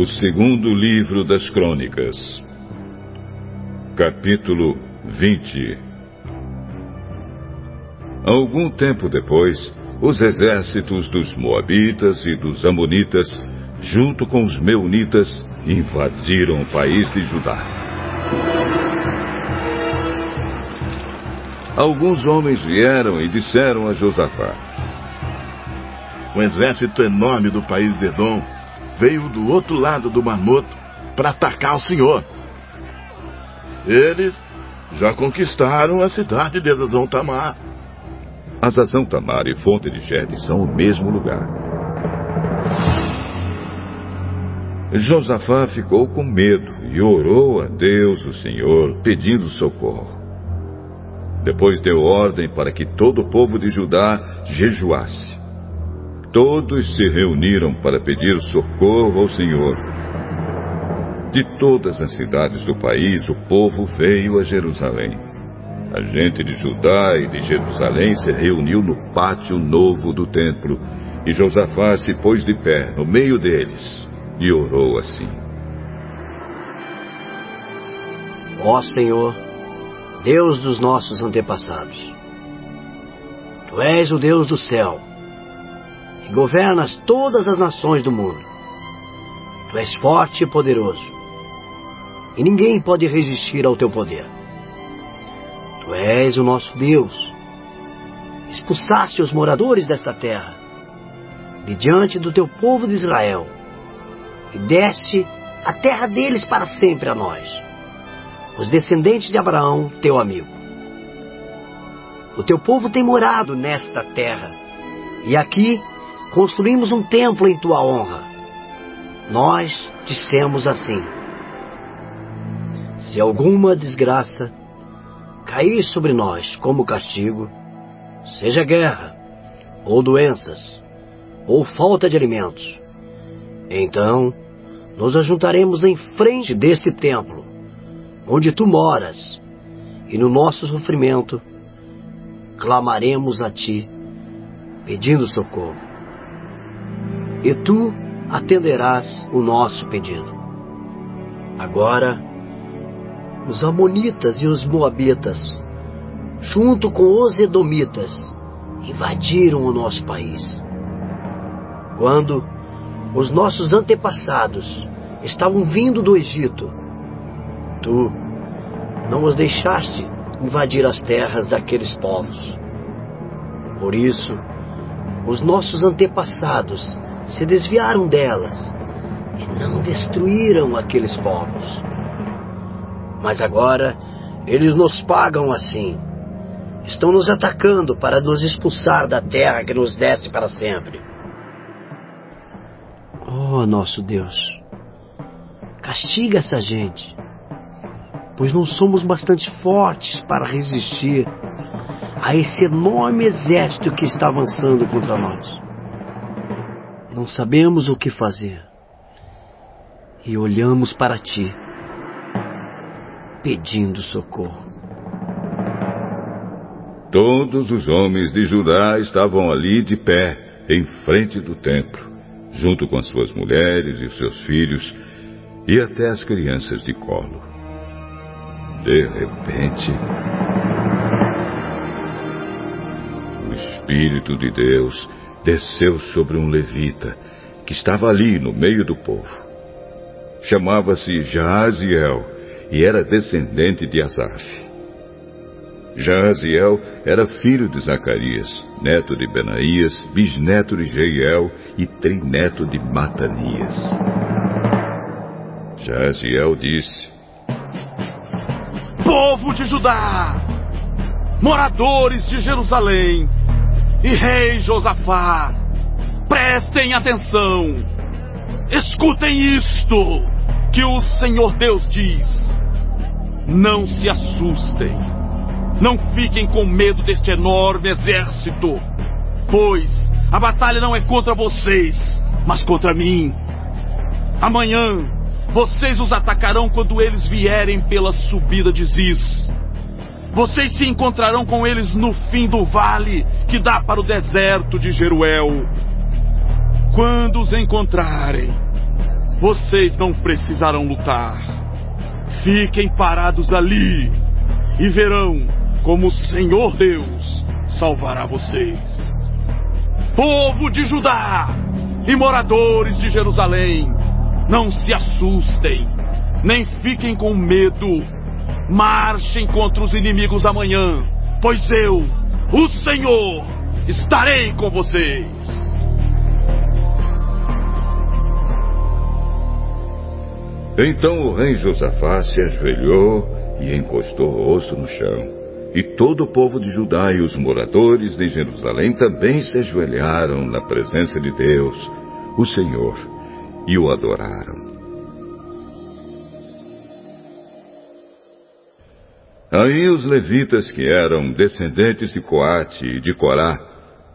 O segundo livro das Crônicas, capítulo 20. Algum tempo depois, os exércitos dos Moabitas e dos Amonitas, junto com os Meunitas, invadiram o país de Judá. Alguns homens vieram e disseram a Josafá: Um exército enorme do país de Edom veio do outro lado do Mar Morto para atacar o Senhor. Eles já conquistaram a cidade de Azazão Tamar. Azazão Tamar e Fonte de Gede são o mesmo lugar. Josafá ficou com medo e orou a Deus, o Senhor, pedindo socorro. Depois deu ordem para que todo o povo de Judá jejuasse. Todos se reuniram para pedir socorro ao Senhor. De todas as cidades do país, o povo veio a Jerusalém. A gente de Judá e de Jerusalém se reuniu no pátio novo do templo, e Josafá se pôs de pé no meio deles e orou assim: Ó Senhor, Deus dos nossos antepassados, Tu és o Deus do céu governas todas as nações do mundo. Tu és forte e poderoso, e ninguém pode resistir ao teu poder. Tu és o nosso Deus. Expulsaste os moradores desta terra, de diante do teu povo de Israel, e deste a terra deles para sempre a nós, os descendentes de Abraão, teu amigo. O teu povo tem morado nesta terra, e aqui construímos um templo em tua honra. Nós dissemos assim: Se alguma desgraça cair sobre nós como castigo, seja guerra, ou doenças, ou falta de alimentos, então nos ajuntaremos em frente deste templo, onde tu moras, e no nosso sofrimento clamaremos a ti, pedindo socorro e tu atenderás o nosso pedido. Agora, os Amonitas e os Moabitas, junto com os Edomitas, invadiram o nosso país. Quando os nossos antepassados estavam vindo do Egito, tu não os deixaste invadir as terras daqueles povos. Por isso, os nossos antepassados se desviaram delas e não destruíram aqueles povos. Mas agora eles nos pagam assim. Estão nos atacando para nos expulsar da terra que nos desce para sempre. Oh, nosso Deus, castiga essa gente, pois não somos bastante fortes para resistir a esse enorme exército que está avançando contra nós. Não sabemos o que fazer. E olhamos para ti, pedindo socorro. Todos os homens de Judá estavam ali de pé, em frente do templo, junto com as suas mulheres e os seus filhos, e até as crianças de colo. De repente, o Espírito de Deus desceu sobre um levita que estava ali no meio do povo. Chamava-se Jaaziel e era descendente de Asaf. Jaaziel era filho de Zacarias, neto de Benaías, bisneto de Jeiel e trineto de Matanias. Jaaziel disse: Povo de Judá, moradores de Jerusalém, e rei Josafá, prestem atenção. Escutem isto que o Senhor Deus diz. Não se assustem. Não fiquem com medo deste enorme exército, pois a batalha não é contra vocês, mas contra mim. Amanhã vocês os atacarão quando eles vierem pela subida de Ziz. Vocês se encontrarão com eles no fim do vale que dá para o deserto de Jeruel. Quando os encontrarem, vocês não precisarão lutar. Fiquem parados ali e verão como o Senhor Deus salvará vocês. Povo de Judá e moradores de Jerusalém, não se assustem, nem fiquem com medo. Marchem contra os inimigos amanhã, pois eu, o Senhor, estarei com vocês. Então o rei Josafá se ajoelhou e encostou o rosto no chão. E todo o povo de Judá e os moradores de Jerusalém também se ajoelharam na presença de Deus, o Senhor, e o adoraram. Aí os levitas, que eram descendentes de Coate e de Corá,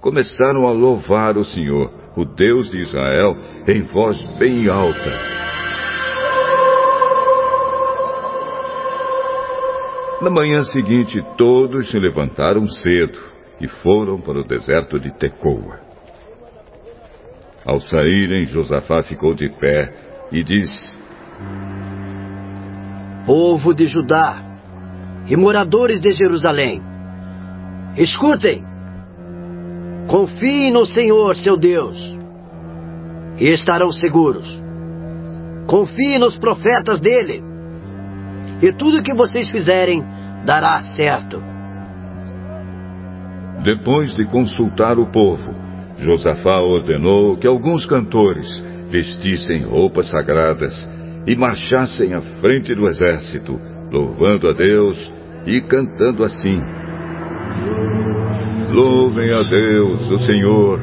começaram a louvar o Senhor, o Deus de Israel, em voz bem alta. Na manhã seguinte, todos se levantaram cedo e foram para o deserto de Tecoa. Ao saírem, Josafá ficou de pé e disse: Povo de Judá e moradores de Jerusalém, escutem, confiem no Senhor, seu Deus, e estarão seguros. Confiem nos profetas dele, e tudo que vocês fizerem dará certo. Depois de consultar o povo, Josafá ordenou que alguns cantores vestissem roupas sagradas e marchassem à frente do exército, louvando a Deus e cantando assim: Louvem a Deus, o Senhor,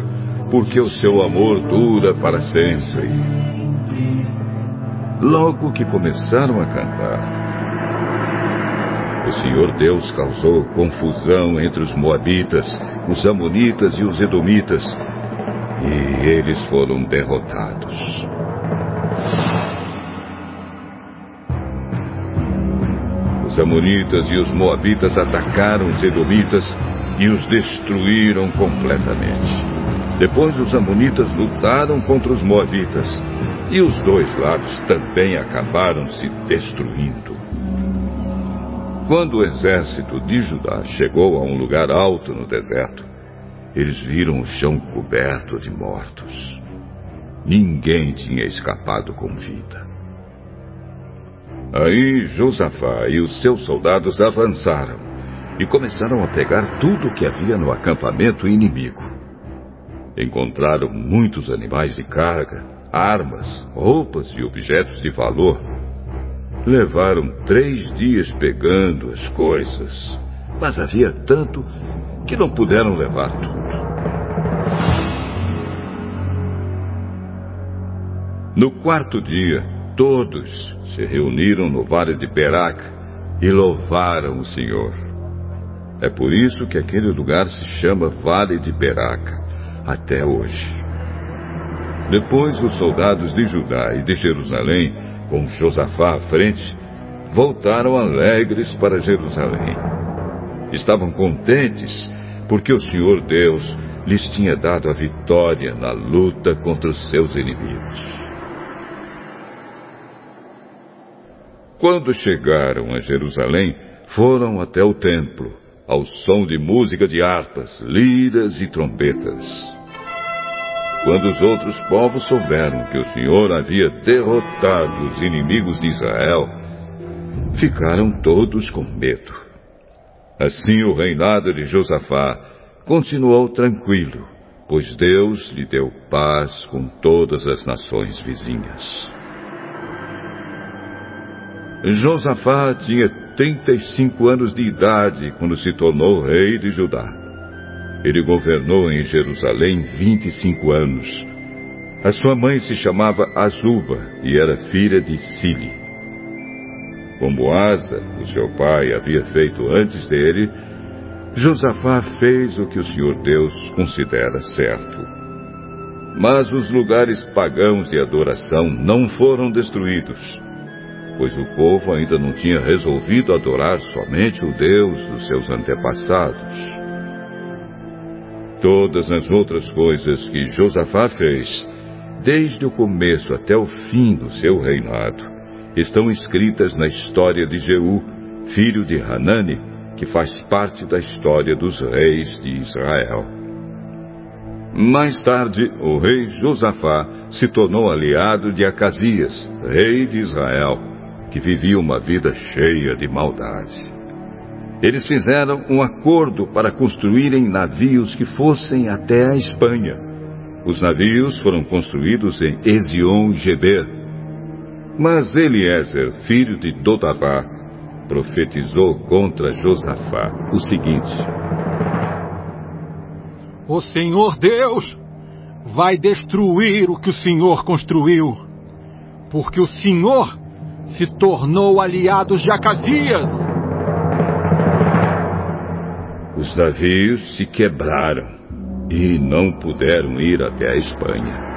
porque o seu amor dura para sempre. Logo que começaram a cantar, o Senhor Deus causou confusão entre os Moabitas, os Amonitas e os Edomitas, e eles foram derrotados. Os Amonitas e os Moabitas atacaram os Edomitas e os destruíram completamente. Depois os Amonitas lutaram contra os Moabitas e os dois lados também acabaram se destruindo. Quando o exército de Judá chegou a um lugar alto no deserto, eles viram o chão coberto de mortos. Ninguém tinha escapado com vida. Aí Josafá e os seus soldados avançaram e começaram a pegar tudo o que havia no acampamento inimigo. Encontraram muitos animais de carga, armas, roupas e objetos de valor Levaram três dias pegando as coisas, mas havia tanto que não puderam levar tudo. No quarto dia, todos se reuniram no vale de Beraca e louvaram o Senhor. É por isso que aquele lugar se chama Vale de Beraca, até hoje. Depois, os soldados de Judá e de Jerusalém com Josafá à frente, voltaram alegres para Jerusalém. Estavam contentes porque o Senhor Deus lhes tinha dado a vitória na luta contra os seus inimigos. Quando chegaram a Jerusalém, foram até o templo, ao som de música de harpas, liras e trombetas. Quando os outros povos souberam que o Senhor havia derrotado os inimigos de Israel, ficaram todos com medo. Assim o reinado de Josafá continuou tranquilo, pois Deus lhe deu paz com todas as nações vizinhas. Josafá tinha 35 anos de idade quando se tornou rei de Judá. Ele governou em Jerusalém 25 anos. A sua mãe se chamava Azuba e era filha de Sili. Como Asa, o seu pai, havia feito antes dele, Josafá fez o que o Senhor Deus considera certo. Mas os lugares pagãos de adoração não foram destruídos, pois o povo ainda não tinha resolvido adorar somente o Deus dos seus antepassados. Todas as outras coisas que Josafá fez, desde o começo até o fim do seu reinado, estão escritas na história de Jeú, filho de Hanani, que faz parte da história dos reis de Israel. Mais tarde, o rei Josafá se tornou aliado de Acasias, rei de Israel, que vivia uma vida cheia de maldade. Eles fizeram um acordo para construírem navios que fossem até a Espanha. Os navios foram construídos em Ezion-Geber. Mas Eliezer, filho de Dodavá, profetizou contra Josafá o seguinte: O Senhor Deus vai destruir o que o Senhor construiu, porque o Senhor se tornou aliado de Acasias os navios se quebraram e não puderam ir até a Espanha.